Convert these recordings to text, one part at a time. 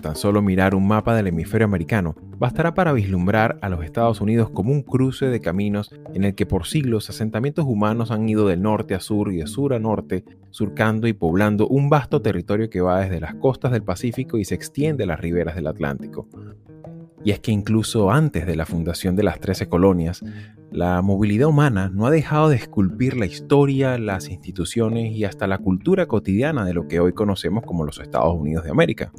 Tan solo mirar un mapa del hemisferio americano, bastará para vislumbrar a los Estados Unidos como un cruce de caminos en el que por siglos asentamientos humanos han ido de norte a sur y de sur a norte, surcando y poblando un vasto territorio que va desde las costas del Pacífico y se extiende a las riberas del Atlántico. Y es que incluso antes de la fundación de las Trece colonias, la movilidad humana no ha dejado de esculpir la historia, las instituciones y hasta la cultura cotidiana de lo que hoy conocemos como los Estados Unidos de América.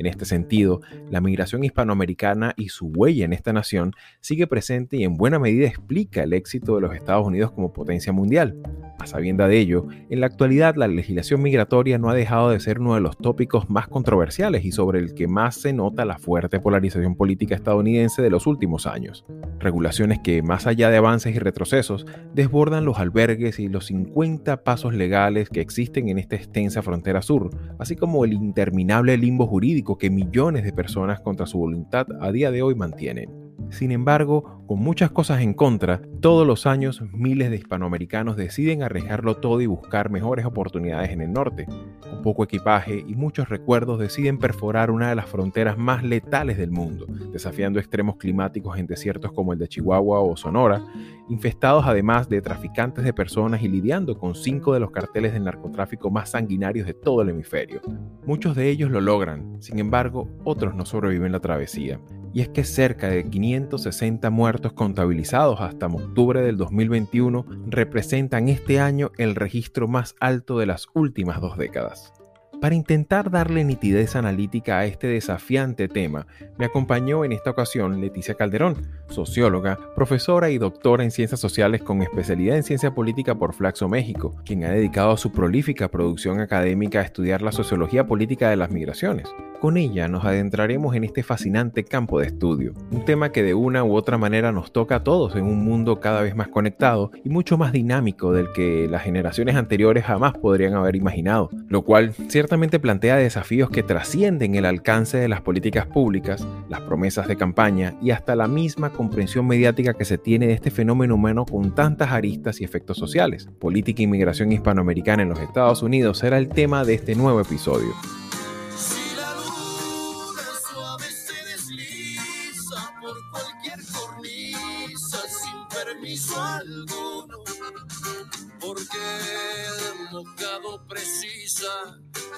En este sentido, la migración hispanoamericana y su huella en esta nación sigue presente y en buena medida explica el éxito de los Estados Unidos como potencia mundial. A sabienda de ello, en la actualidad la legislación migratoria no ha dejado de ser uno de los tópicos más controversiales y sobre el que más se nota la fuerte polarización política estadounidense de los últimos años. Regulaciones que, más allá de avances y retrocesos, desbordan los albergues y los 50 pasos legales que existen en esta extensa frontera sur, así como el interminable limbo jurídico que millones de personas contra su voluntad a día de hoy mantienen. Sin embargo, con muchas cosas en contra, todos los años miles de hispanoamericanos deciden arriesgarlo todo y buscar mejores oportunidades en el norte. Con poco equipaje y muchos recuerdos deciden perforar una de las fronteras más letales del mundo, desafiando extremos climáticos en desiertos como el de Chihuahua o Sonora, infestados además de traficantes de personas y lidiando con cinco de los carteles del narcotráfico más sanguinarios de todo el hemisferio. Muchos de ellos lo logran, sin embargo, otros no sobreviven la travesía y es que cerca de 560 muertos contabilizados hasta octubre del 2021 representan este año el registro más alto de las últimas dos décadas. Para intentar darle nitidez analítica a este desafiante tema, me acompañó en esta ocasión Leticia Calderón, socióloga, profesora y doctora en ciencias sociales con especialidad en ciencia política por Flaxo México, quien ha dedicado su prolífica producción académica a estudiar la sociología política de las migraciones. Con ella nos adentraremos en este fascinante campo de estudio, un tema que de una u otra manera nos toca a todos en un mundo cada vez más conectado y mucho más dinámico del que las generaciones anteriores jamás podrían haber imaginado, lo cual ciertamente plantea desafíos que trascienden el alcance de las políticas públicas, las promesas de campaña y hasta la misma comprensión mediática que se tiene de este fenómeno humano con tantas aristas y efectos sociales. Política e inmigración hispanoamericana en los Estados Unidos será el tema de este nuevo episodio.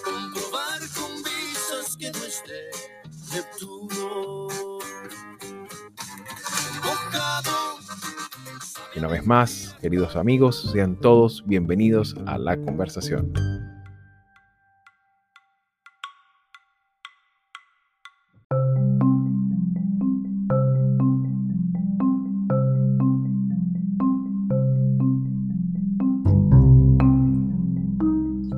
Comprobar con que no esté Neptuno. Una vez más, queridos amigos, sean todos bienvenidos a la conversación.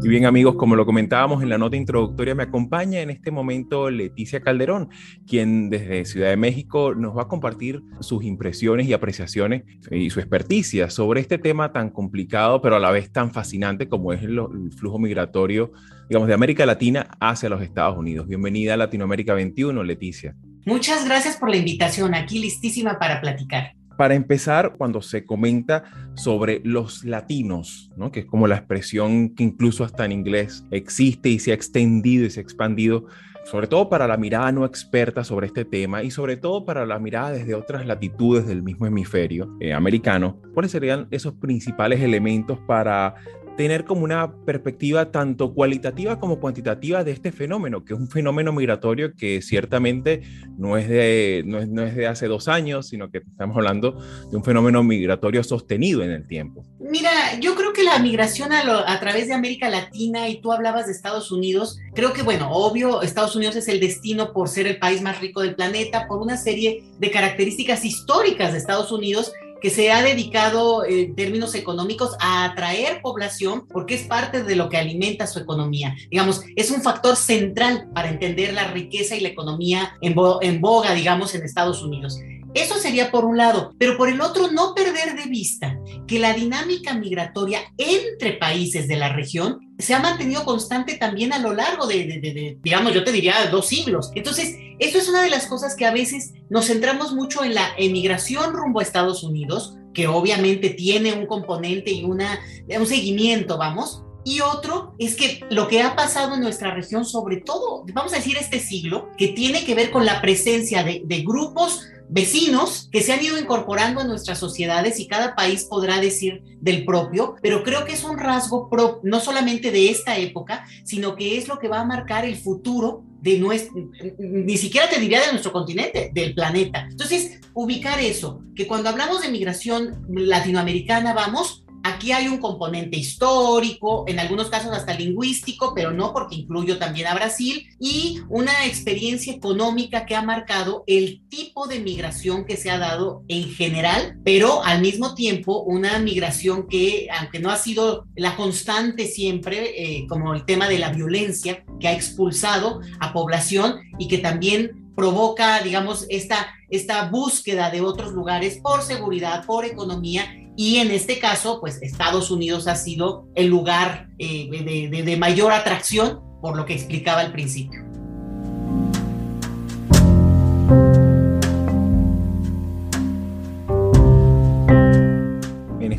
Y bien amigos, como lo comentábamos en la nota introductoria, me acompaña en este momento Leticia Calderón, quien desde Ciudad de México nos va a compartir sus impresiones y apreciaciones y su experticia sobre este tema tan complicado, pero a la vez tan fascinante como es el, flujo migratorio, digamos, de América Latina hacia los Estados Unidos. Bienvenida a Latinoamérica 21, Leticia. Muchas gracias por la invitación, aquí listísima para platicar. Para empezar, cuando se comenta sobre los latinos, ¿no? que es como la expresión que incluso hasta en inglés existe y se ha extendido y se ha expandido, sobre todo para la mirada no experta sobre este tema y sobre todo para la mirada desde otras latitudes del mismo hemisferio eh, americano, ¿cuáles serían esos principales elementos para tener como una perspectiva tanto cualitativa como cuantitativa de este fenómeno, que es un fenómeno migratorio que ciertamente no es de, no es, no es de hace dos años, sino que estamos hablando de un fenómeno migratorio sostenido en el tiempo. Mira, yo creo que la migración a, a través de América Latina, y tú hablabas de Estados Unidos, creo que, bueno, obvio, Estados Unidos es el destino por ser el país más rico del planeta, por una serie de características históricas de Estados Unidos que se ha dedicado en términos económicos a atraer población porque es parte de lo que alimenta su economía. Digamos, es un factor central para entender la riqueza y la economía en, boga, digamos, en Estados Unidos. Eso sería por un lado, pero por el otro no perder de vista que la dinámica migratoria entre países de la región se ha mantenido constante también a lo largo de, digamos, yo te diría dos siglos. Entonces, eso es una de las cosas que a veces nos centramos mucho en la emigración rumbo a Estados Unidos, que obviamente tiene un componente y una, un seguimiento, vamos, Y otro es que lo que ha pasado en nuestra región, sobre todo, vamos a decir este siglo, que tiene que ver con la presencia de, de grupos vecinos que se han ido incorporando a nuestras sociedades y cada país podrá decir del propio, pero creo que es un rasgo no solamente de esta época, sino que es lo que va a marcar el futuro de nuestro, ni siquiera te diría de nuestro continente, del planeta. Entonces, ubicar eso, que cuando hablamos de migración latinoamericana, vamos, Aquí hay un componente histórico, en algunos casos hasta lingüístico, pero no porque incluyo también a Brasil, y una experiencia económica que ha marcado el tipo de migración que se ha dado en general, pero al mismo tiempo una migración que, aunque no ha sido la constante siempre, eh, como el tema de la violencia, que ha expulsado a población y que también provoca, digamos, esta, esta búsqueda de otros lugares por seguridad, por economía y en este caso, pues Estados Unidos ha sido el lugar eh, de, de mayor atracción, por lo que explicaba al principio.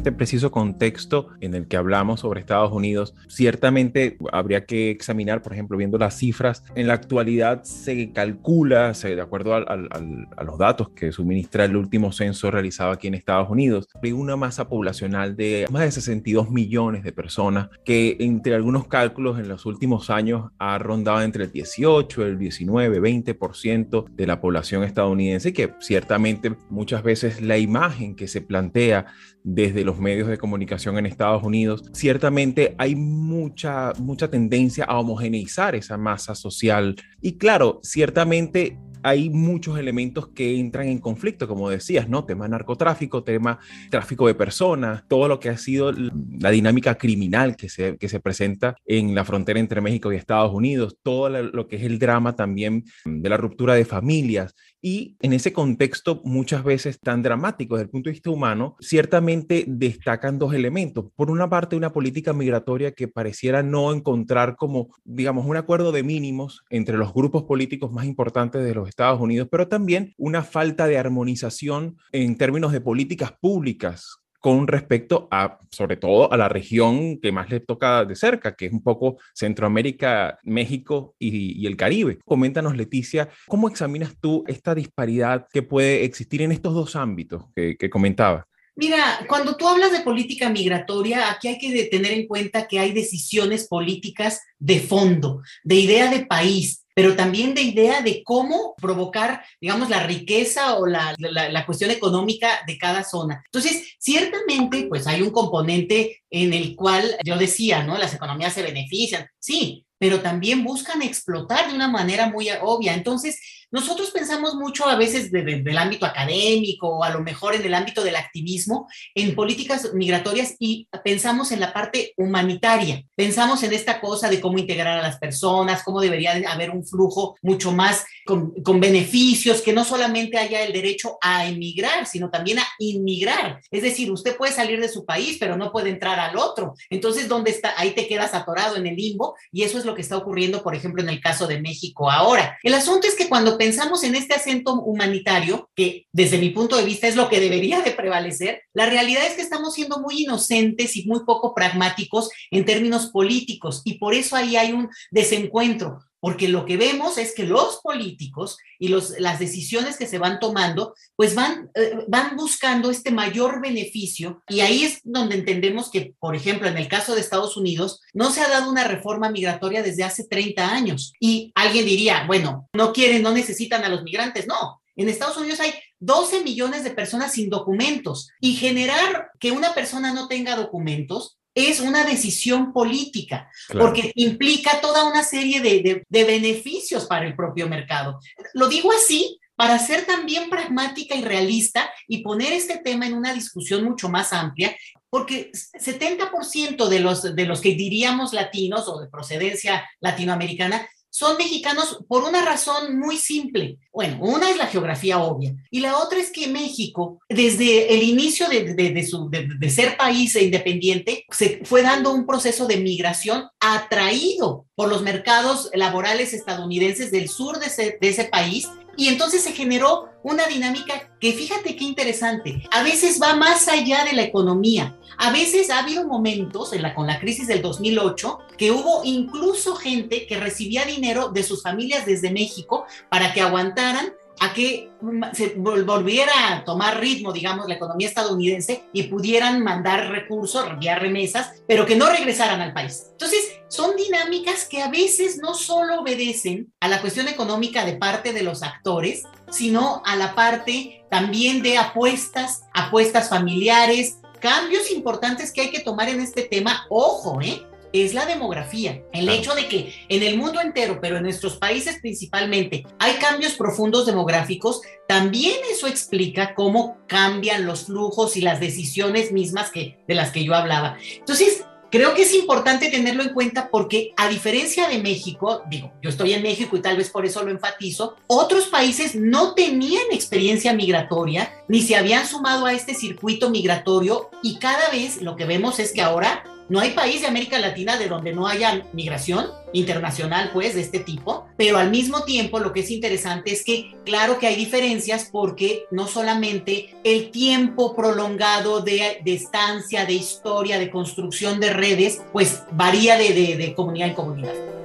Este preciso contexto en el que hablamos sobre Estados Unidos, ciertamente habría que examinar, por ejemplo, viendo las cifras, en la actualidad se calcula, de acuerdo a los datos que suministra el último censo realizado aquí en Estados Unidos, hay una masa poblacional de más de 62 millones de personas que entre algunos cálculos en los últimos años ha rondado entre el 18, el 19, 20% de la población estadounidense, que ciertamente muchas veces la imagen que se plantea desde los medios de comunicación en Estados Unidos, ciertamente hay mucha, mucha tendencia a homogeneizar esa masa social. Y claro, ciertamente hay muchos elementos que entran en conflicto, como decías, ¿no? Tema narcotráfico, tema tráfico de personas, todo lo que ha sido la dinámica criminal que se, que se presenta en la frontera entre México y Estados Unidos, todo lo que es el drama también de la ruptura de familias. Y en ese contexto, muchas veces tan dramático desde el punto de vista humano, ciertamente destacan dos elementos. Por una parte, una política migratoria que pareciera no encontrar como, digamos, un acuerdo de mínimos entre los grupos políticos más importantes de los Estados Unidos, pero también una falta de armonización en términos de políticas públicas con respecto a, sobre todo, a la región que más le toca de cerca, que es un poco Centroamérica, México y, el Caribe. Coméntanos, Leticia, ¿cómo examinas tú esta disparidad que puede existir en estos dos ámbitos que, que comentaba? Mira, cuando tú hablas de política migratoria, aquí hay que tener en cuenta que hay decisiones políticas de fondo, de idea de país, pero también de idea de cómo provocar, digamos, la riqueza o la, la, cuestión económica de cada zona. Entonces, ciertamente, pues hay un componente en el cual yo decía, ¿no? Las economías se benefician, sí, pero también buscan explotar de una manera muy obvia. Entonces, nosotros pensamos mucho a veces desde el ámbito académico o a lo mejor en el ámbito del activismo en políticas migratorias y pensamos en la parte humanitaria. Pensamos en esta cosa de cómo integrar a las personas, cómo debería haber un flujo mucho más con, con beneficios, que no solamente haya el derecho a emigrar, sino también a inmigrar. Es decir, usted puede salir de su país, pero no puede entrar al otro. Entonces, ¿dónde está? Ahí te quedas atorado en el limbo y eso es lo que está ocurriendo, por ejemplo, en el caso de México ahora. El asunto es que cuando pensamos en este acento humanitario, que desde mi punto de vista es lo que debería de prevalecer, la realidad es que estamos siendo muy inocentes y muy poco pragmáticos en términos políticos y por eso ahí hay un desencuentro porque lo que vemos es que los políticos y las decisiones que se van tomando, pues van, eh, van buscando este mayor beneficio y ahí es donde entendemos que, por ejemplo, en el caso de Estados Unidos, no se ha dado una reforma migratoria desde hace 30 años. Y alguien diría, bueno, no quieren, no necesitan a los migrantes. No, en Estados Unidos hay 12 millones de personas sin documentos y generar que una persona no tenga documentos es una decisión política, porque implica toda una serie de, beneficios para el propio mercado. Lo digo así para ser también pragmática y realista y poner este tema en una discusión mucho más amplia, porque 70% de los, de los que diríamos latinos o de procedencia latinoamericana son mexicanos por una razón muy simple. Bueno, una es la geografía obvia y la otra es que México, desde el inicio de, su, de, ser país e independiente, se fue dando un proceso de migración atraído por los mercados laborales estadounidenses del sur de ese, de ese país Y entonces se generó una dinámica que fíjate qué interesante, a veces va más allá de la economía. A veces ha habido momentos con la crisis del 2008 que hubo incluso gente que recibía dinero de sus familias desde México para que aguantaran a que se volviera a tomar ritmo, digamos, la economía estadounidense y pudieran mandar recursos, enviar remesas, pero que no regresaran al país. Entonces, son dinámicas que a veces no solo obedecen a la cuestión económica de parte de los actores, sino a la parte también de apuestas, apuestas familiares, cambios importantes que hay que tomar en este tema. Ojo, ¿eh? Es la demografía. El hecho de que en el mundo entero, pero en nuestros países principalmente, hay cambios profundos demográficos, también eso explica cómo cambian los flujos y las decisiones mismas que, de las que yo hablaba. Entonces, creo que es importante tenerlo en cuenta porque a diferencia de México, digo, yo estoy en México y tal vez por eso lo enfatizo, otros países no tenían experiencia migratoria ni se habían sumado a este circuito migratorio y cada vez lo que vemos es que ahora no hay país de América Latina de donde no haya migración internacional, pues, de este tipo, pero al mismo tiempo lo que es interesante es que, claro que hay diferencias porque no solamente el tiempo prolongado de, estancia, de historia, de construcción de redes, pues varía de, de comunidad en comunidad.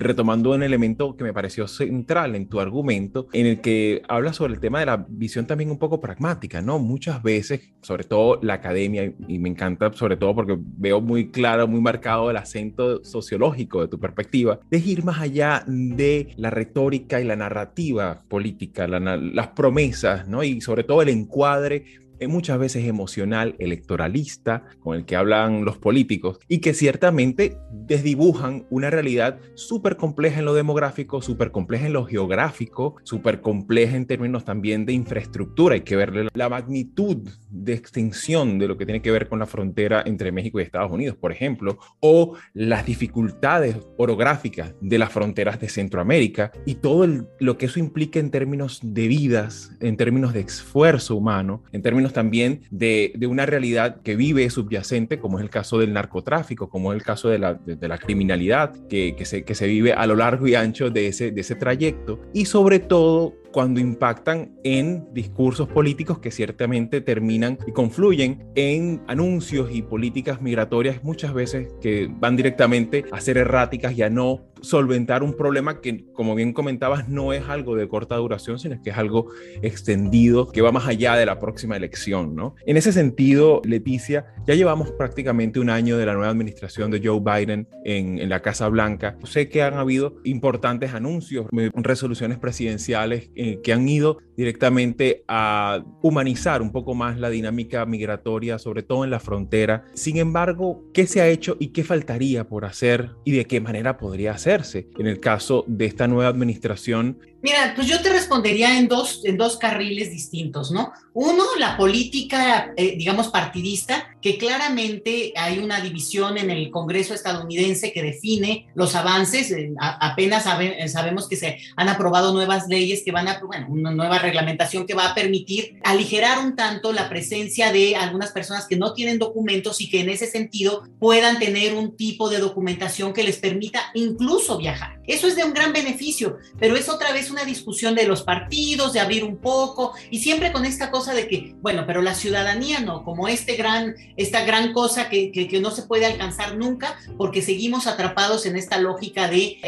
Retomando un elemento que me pareció central en tu argumento, en el que hablas sobre el tema de la visión también un poco pragmática, ¿no? Muchas veces, sobre todo la academia, y me encanta sobre todo porque veo muy claro, muy marcado el acento sociológico de tu perspectiva, de ir más allá de la retórica y la narrativa política, las promesas, ¿no? Y sobre todo el encuadre muchas veces emocional, electoralista, con el que hablan los políticos, y que ciertamente desdibujan una realidad súper compleja en lo demográfico, súper compleja en lo geográfico, súper compleja en términos también de infraestructura. Hay que ver la magnitud de extensión de lo que tiene que ver con la frontera entre México y Estados Unidos, por ejemplo, o las dificultades orográficas de las fronteras de Centroamérica y todo lo que eso implica en términos de vidas, en términos de esfuerzo humano, en términos también de, una realidad que vive subyacente, como es el caso del narcotráfico, como es el caso de la, de, la criminalidad que, que, se, que se vive a lo largo y ancho de ese, de ese trayecto, y sobre todo cuando impactan en discursos políticos que ciertamente terminan y confluyen en anuncios y políticas migratorias muchas veces que van directamente a ser erráticas y a no solventar un problema que, como bien comentabas, no es algo de corta duración, sino que es algo extendido que va más allá de la próxima elección, ¿no? En ese sentido, Leticia, ya llevamos prácticamente un año de la nueva administración de Joe Biden en, en la Casa Blanca. Sé que han habido importantes anuncios, resoluciones presidenciales eh, que han ido directamente a humanizar un poco más la dinámica migratoria, sobre todo en la frontera. Sin embargo, ¿qué se ha hecho y qué faltaría por hacer y de qué manera podría hacerse en el caso de esta nueva administración Mira, pues yo te respondería en dos, en dos carriles distintos, ¿no? Uno, la política, eh, digamos, partidista, que claramente hay una división en el Congreso estadounidense que define los avances. Eh, apenas eh, sabemos que se han aprobado nuevas leyes que van a, bueno, una nueva reglamentación que va a permitir aligerar un tanto la presencia de algunas personas que no tienen documentos y que en ese sentido puedan tener un tipo de documentación que les permita incluso viajar. Eso es de un gran beneficio, pero es otra vez una discusión de los partidos, de abrir un poco, y siempre con esta cosa de que, bueno, pero la ciudadanía no, como este gran, esta gran cosa que, que, no se puede alcanzar nunca, porque seguimos atrapados en esta lógica de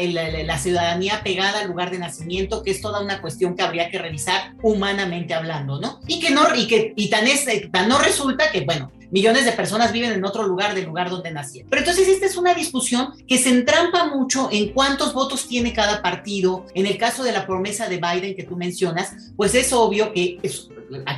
la, ciudadanía pegada al lugar de nacimiento, que es toda una cuestión que habría que revisar humanamente hablando, ¿no? Y que no, y que, y tan, es, tan no resulta que, bueno, millones de personas viven en otro lugar del lugar donde nacieron. Pero entonces esta es una discusión que se entrampa mucho en cuántos votos tiene cada partido. En el caso de la promesa de Biden que tú mencionas, pues es obvio que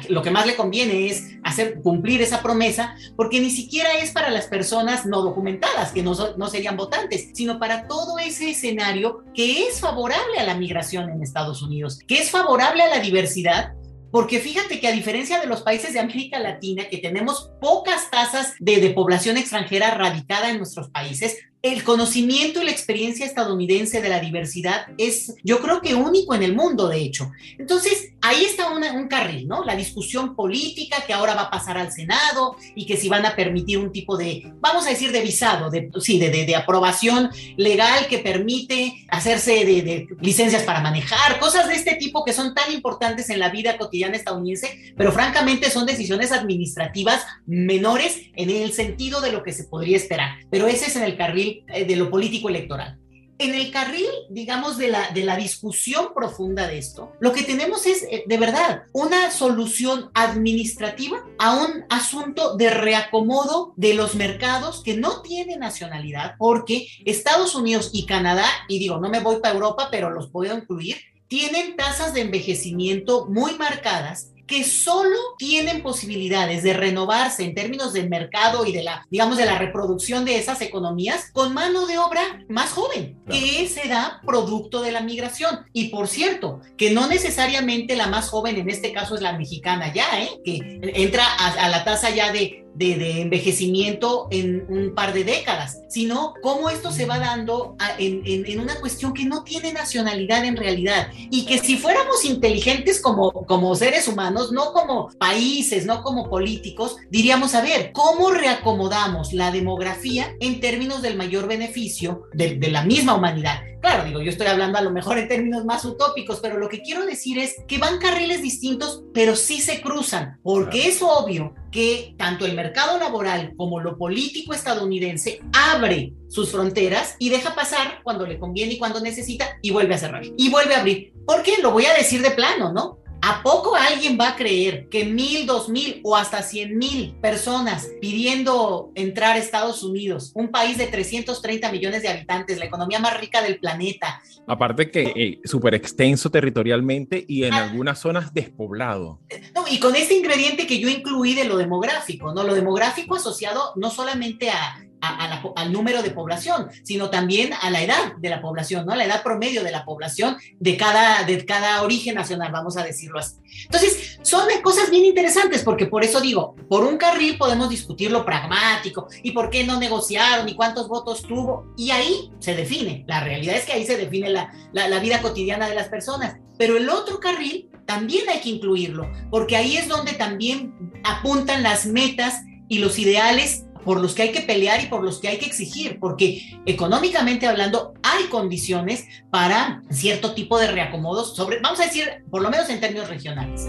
lo que más le conviene es hacer cumplir esa promesa, porque ni siquiera es para las personas no documentadas, que no, no serían votantes, sino para todo ese escenario que es favorable a la migración en Estados Unidos, que es favorable a la diversidad porque fíjate que a diferencia de los países de América Latina, que tenemos pocas tasas de, población extranjera radicada en nuestros países, el conocimiento y la experiencia estadounidense de la diversidad es, yo creo que único en el mundo, de hecho. Entonces, ahí está un carril, ¿no? La discusión política que ahora va a pasar al Senado y que si van a permitir un tipo de, vamos a decir, de visado, de, sí, de, de, aprobación legal que permite hacerse de, licencias para manejar, cosas de este tipo que son tan importantes en la vida cotidiana estadounidense, pero francamente son decisiones administrativas menores en el sentido de lo que se podría esperar. Pero ese es en el carril eh, de lo político electoral. En el carril, digamos, de la, de la discusión profunda de esto, lo que tenemos es, eh, de verdad, una solución administrativa a un asunto de reacomodo de los mercados que no tienen nacionalidad, porque Estados Unidos y Canadá, y digo, no me voy para Europa, pero los puedo incluir, tienen tasas de envejecimiento muy marcadas que solo tienen posibilidades de renovarse en términos del mercado y de la, digamos, de la reproducción de esas economías con mano de obra más joven, que se da producto de la migración. Y por cierto, que no necesariamente la más joven en este caso es la mexicana ya, ¿eh? que entra a la tasa ya de de, envejecimiento en un par de décadas, sino cómo esto se va dando en, en, una cuestión que no tiene nacionalidad en realidad y que si fuéramos inteligentes como, como seres humanos, no como países, no como políticos, diríamos, a ver, ¿cómo reacomodamos la demografía en términos del mayor beneficio de, de la misma humanidad? Claro, digo, yo estoy hablando a lo mejor en términos más utópicos, pero lo que quiero decir es que van carriles distintos, pero sí se cruzan, porque es obvio que tanto el mercado laboral como lo político estadounidense abre sus fronteras y deja pasar cuando le conviene y cuando necesita y vuelve a cerrar y vuelve a abrir. Porque lo voy a decir de plano, ¿no? ¿A poco alguien va a creer que mil, dos mil o hasta cien mil personas pidiendo entrar a Estados Unidos, un país de 330 millones de habitantes, la economía más rica del planeta? Aparte que eh, súper extenso territorialmente y en ah. algunas zonas despoblado. No, y con este ingrediente que yo incluí de lo demográfico, ¿no? Lo demográfico asociado no solamente a al número de población, sino también a la edad de la población, ¿no? A la edad promedio de la población de cada, de cada origen nacional, vamos a decirlo así. Entonces, son cosas bien interesantes, porque por eso digo, por un carril podemos discutir lo pragmático y por qué no negociaron y cuántos votos tuvo, y ahí se define. La realidad es que ahí se define la, la, la vida cotidiana de las personas. Pero el otro carril también hay que incluirlo, porque ahí es donde también apuntan las metas y los ideales por los que hay que pelear y por los que hay que exigir, porque económicamente hablando hay condiciones para cierto tipo de reacomodos sobre, vamos a decir, por lo menos en términos regionales.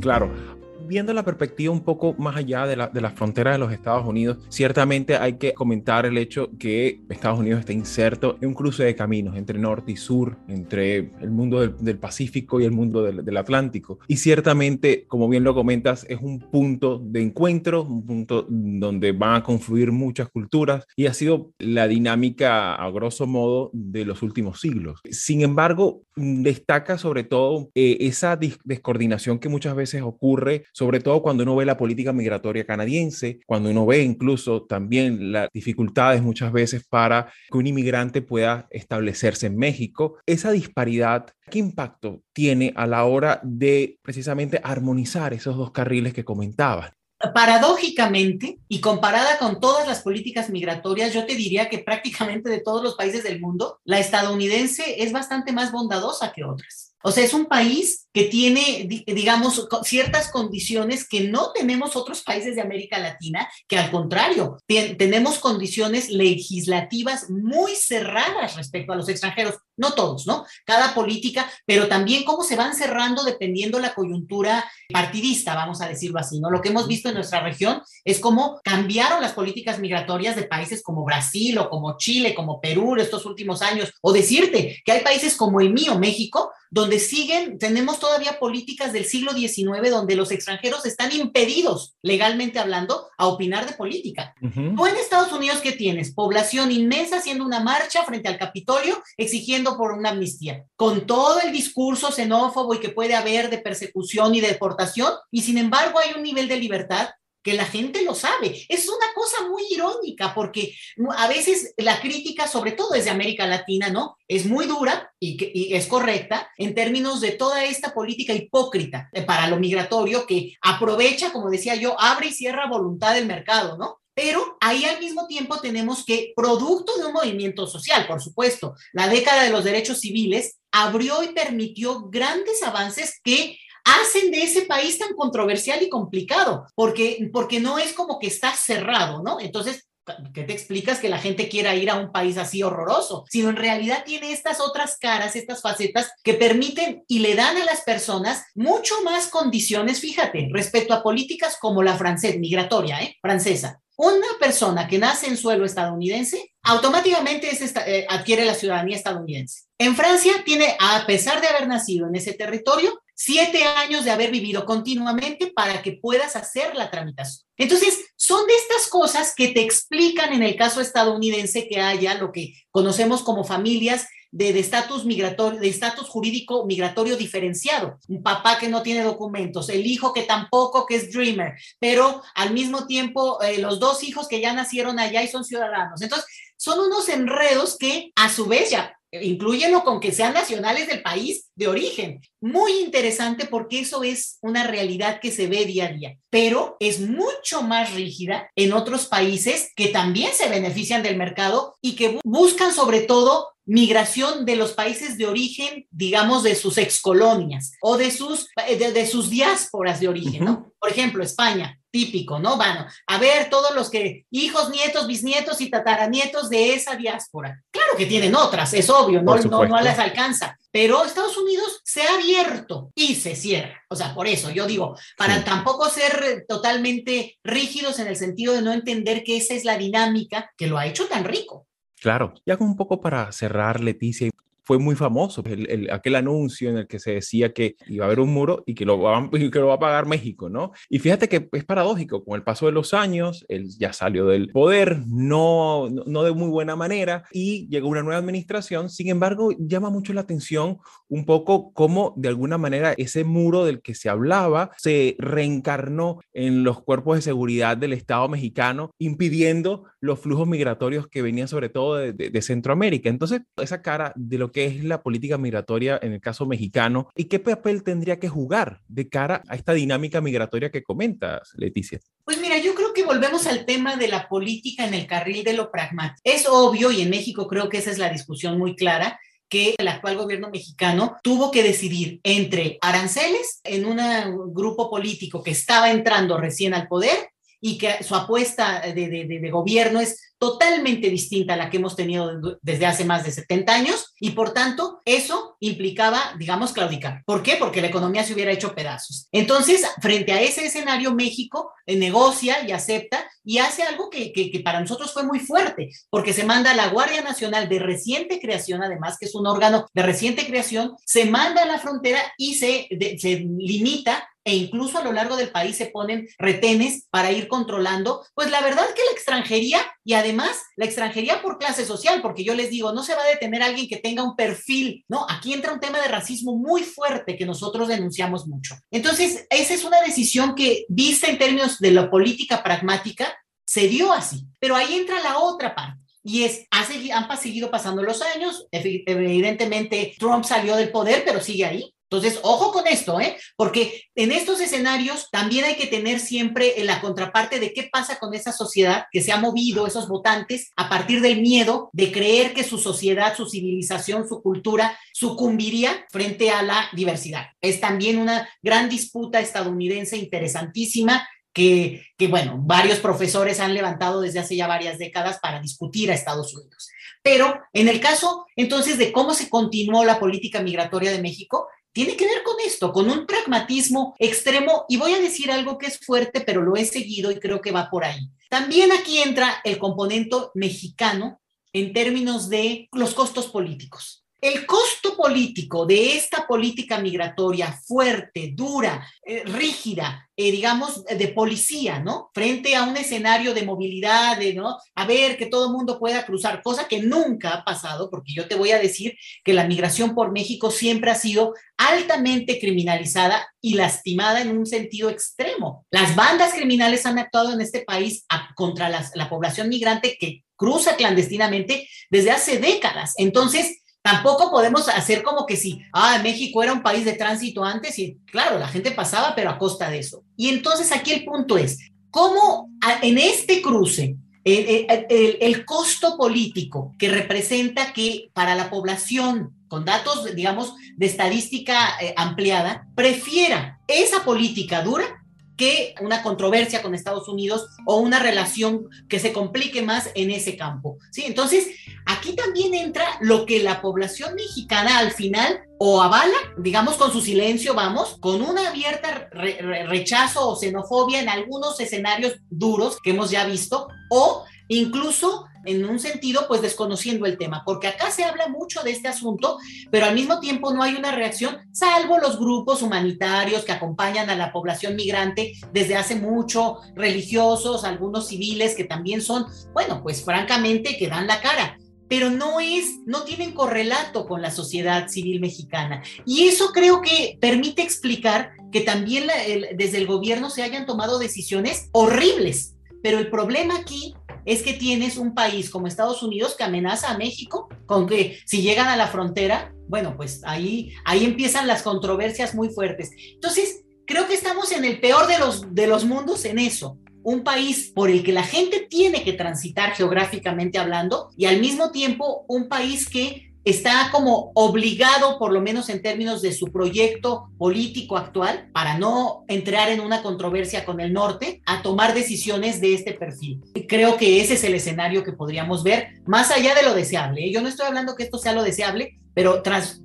Claro, viendo la perspectiva un poco más allá de la, de la frontera de los Estados Unidos, ciertamente hay que comentar el hecho que Estados Unidos está inserto en un cruce de caminos entre norte y sur, entre el mundo del, Pacífico y el mundo del, del, Atlántico. Y ciertamente, como bien lo comentas, es un punto de encuentro, un punto donde van a confluir muchas culturas y ha sido la dinámica, a grosso modo, de los últimos siglos. Sin embargo, destaca sobre todo eh, esa descoordinación que muchas veces ocurre sobre todo cuando uno ve la política migratoria canadiense, cuando uno ve incluso también las dificultades muchas veces para que un inmigrante pueda establecerse en México. Esa disparidad, ¿qué impacto tiene a la hora de precisamente armonizar esos dos carriles que comentabas? Paradójicamente, y comparada con todas las políticas migratorias, yo te diría que prácticamente de todos los países del mundo, la estadounidense es bastante más bondadosa que otras. O sea, es un país que tiene, digamos, ciertas condiciones que no tenemos otros países de América Latina, que al contrario, tenemos condiciones legislativas muy cerradas respecto a los extranjeros. No todos, ¿no? Cada política, pero también cómo se van cerrando dependiendo la coyuntura partidista, vamos a decirlo así, ¿no? Lo que hemos visto en nuestra región es cómo cambiaron las políticas migratorias de países como Brasil o como Chile, como Perú estos últimos años, o decirte que hay países como el mío, México, donde siguen, tenemos todavía políticas del siglo XIX donde los extranjeros están impedidos, legalmente hablando, a opinar de política. Tú en Estados Unidos, ¿qué tienes? Población inmensa haciendo una marcha frente al Capitolio exigiendo por una amnistía, con todo el discurso xenófobo y que puede haber de persecución y deportación, y sin embargo hay un nivel de libertad que la gente lo sabe. Es una cosa muy irónica porque a veces la crítica, sobre todo desde América Latina, ¿no? Es muy dura y, es correcta en términos de toda esta política hipócrita para lo migratorio que aprovecha, como decía yo, abre y cierra voluntad del mercado, ¿no? Pero ahí al mismo tiempo tenemos que, producto de un movimiento social, por supuesto, la década de los derechos civiles abrió y permitió grandes avances que hacen de ese país tan controversial y complicado, porque, porque no es como que está cerrado, ¿no? Entonces, ¿qué te explicas que la gente quiera ir a un país así horroroso? Sino en realidad tiene estas otras caras, estas facetas que permiten y le dan a las personas mucho más condiciones, fíjate, respecto a políticas como la francesa, migratoria, ¿eh? Francesa. Una persona que nace en suelo estadounidense automáticamente eh, adquiere la ciudadanía estadounidense. En Francia tiene, a pesar de haber nacido en ese territorio, siete años de haber vivido continuamente para que puedas hacer la tramitación. Entonces, son de estas cosas que te explican en el caso estadounidense que haya lo que conocemos como familias de estatus migratorio, de estatus jurídico migratorio diferenciado. Un papá que no tiene documentos, el hijo que tampoco, que es dreamer, pero al mismo tiempo eh, los dos hijos que ya nacieron allá y son ciudadanos. Entonces, son unos enredos que a su vez ya incluyelo con que sean nacionales del país de origen. Muy interesante porque eso es una realidad que se ve día a día, pero es mucho más rígida en otros países que también se benefician del mercado y que buscan sobre todo migración de los países de origen, digamos, de sus excolonias o de sus, de, sus diásporas de origen, ¿no? Por ejemplo, España, típico, ¿no? Bueno, a ver todos los que, hijos, nietos, bisnietos y tataranietos de esa diáspora. Claro que tienen otras, es obvio, no, no, no les alcanza, pero Estados Unidos se ha abierto y se cierra. O sea, por eso yo digo, para tampoco ser totalmente rígidos en el sentido de no entender que esa es la dinámica que lo ha hecho tan rico. Claro, y hago un poco para cerrar, Leticia, fue muy famoso, el, aquel anuncio en el que se decía que iba a haber un muro y que, lo va, que lo va a pagar México, ¿no? Y fíjate que es paradójico, con el paso de los años, él ya salió del poder, no, no de muy buena manera, y llegó una nueva administración, sin embargo, llama mucho la atención un poco cómo de alguna manera ese muro del que se hablaba se reencarnó en los cuerpos de seguridad del Estado mexicano, impidiendo los flujos migratorios que venían sobre todo de, Centroamérica. Entonces, esa cara de lo que es la política migratoria en el caso mexicano y qué papel tendría que jugar de cara a esta dinámica migratoria que comentas, Leticia. Pues mira, yo creo que volvemos al tema de la política en el carril de lo pragmático. Es obvio, y en México creo que esa es la discusión muy clara, que el actual gobierno mexicano tuvo que decidir entre aranceles en un grupo político que estaba entrando recién al poder y que su apuesta de, de, de, gobierno es totalmente distinta a la que hemos tenido desde hace más de 70 años y por tanto eso implicaba, digamos, claudicar. ¿Por qué? Porque la economía se hubiera hecho pedazos. Entonces, frente a ese escenario, México negocia y acepta y hace algo que, que, que, para nosotros fue muy fuerte, porque se manda a la Guardia Nacional de reciente creación, además que es un órgano de reciente creación, se manda a la frontera y se, se limita e incluso a lo largo del país se ponen retenes para ir controlando, pues la verdad que la extranjería y además la extranjería por clase social, porque yo les digo, no se va a detener alguien que tenga un perfil, ¿no? Aquí entra un tema de racismo muy fuerte que nosotros denunciamos mucho. Entonces, esa es una decisión que, vista en términos de la política pragmática, se dio así. Pero ahí entra la otra parte. Y es, han seguido pasando los años, evidentemente Trump salió del poder, pero sigue ahí. Entonces, ojo con esto, ¿eh? Porque en estos escenarios también hay que tener siempre la contraparte de qué pasa con esa sociedad que se ha movido, esos votantes, a partir del miedo de creer que su sociedad, su civilización, su cultura sucumbiría frente a la diversidad. Es también una gran disputa estadounidense interesantísima que, que, bueno, varios profesores han levantado desde hace ya varias décadas para discutir a Estados Unidos. Pero en el caso entonces de cómo se continuó la política migratoria de México, tiene que ver con esto, con un pragmatismo extremo. Y voy a decir algo que es fuerte, pero lo he seguido y creo que va por ahí. También aquí entra el componente mexicano en términos de los costos políticos. El costo político de esta política migratoria fuerte, dura, eh, rígida, eh, digamos, de policía, ¿no? Frente a un escenario de movilidad, de, ¿no? A ver, que todo el mundo pueda cruzar, cosa que nunca ha pasado, porque yo te voy a decir que la migración por México siempre ha sido altamente criminalizada y lastimada en un sentido extremo. Las bandas criminales han actuado en este país contra la población migrante que cruza clandestinamente desde hace décadas. Entonces, Tampoco podemos hacer como que si, ah, México era un país de tránsito antes y claro, la gente pasaba, pero a costa de eso. Y entonces aquí el punto es, ¿cómo en este cruce el, costo político que representa que para la población, con datos, digamos, de estadística eh, ampliada, prefiera esa política dura que una controversia con Estados Unidos o una relación que se complique más en ese campo. ¿sí? Entonces, aquí también entra lo que la población mexicana al final o avala, digamos con su silencio, vamos, con una abierta rechazo o xenofobia en algunos escenarios duros que hemos ya visto, o incluso en un sentido, pues desconociendo el tema, porque acá se habla mucho de este asunto, pero al mismo tiempo no hay una reacción, salvo los grupos humanitarios que acompañan a la población migrante desde hace mucho, religiosos, algunos civiles que también son, bueno, pues francamente que dan la cara pero no es, no tienen correlato con la sociedad civil mexicana. Y eso creo que permite explicar que también desde el gobierno se hayan tomado decisiones horribles. Pero el problema aquí es que tienes un país como Estados Unidos que amenaza a México con que si llegan a la frontera, bueno, pues ahí, ahí empiezan las controversias muy fuertes. Entonces, creo que estamos en el peor de los, de los mundos en eso. Un país por el que la gente tiene que transitar geográficamente hablando y al mismo tiempo un país que está como obligado, por lo menos en términos de su proyecto político actual, para no entrar en una controversia con el norte, a tomar decisiones de este perfil. Creo que ese es el escenario que podríamos ver, más allá de lo deseable. ¿eh? Yo no estoy hablando que esto sea lo deseable, pero tras,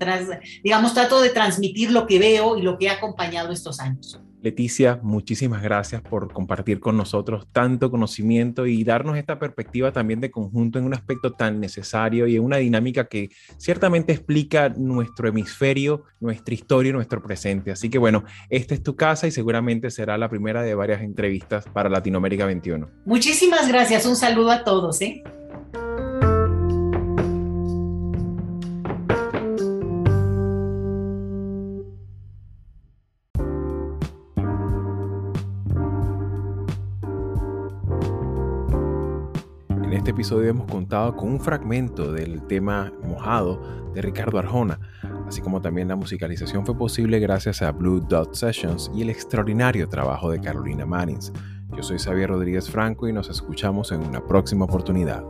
digamos, trato de transmitir lo que veo y lo que ha acompañado estos años. Leticia, muchísimas gracias por compartir con nosotros tanto conocimiento y darnos esta perspectiva también de conjunto en un aspecto tan necesario y en una dinámica que ciertamente explica nuestro hemisferio, nuestra historia y nuestro presente. Así que bueno, esta es tu casa y seguramente será la primera de varias entrevistas para Latinoamérica 21. Muchísimas gracias, un saludo a todos. ¿eh? Episodio hemos contado con un fragmento del tema Mojado de Ricardo Arjona, así como también la musicalización fue posible gracias a Blue Dot Sessions y el extraordinario trabajo de Carolina Manins. Yo soy Xavier Rodríguez Franco y nos escuchamos en una próxima oportunidad.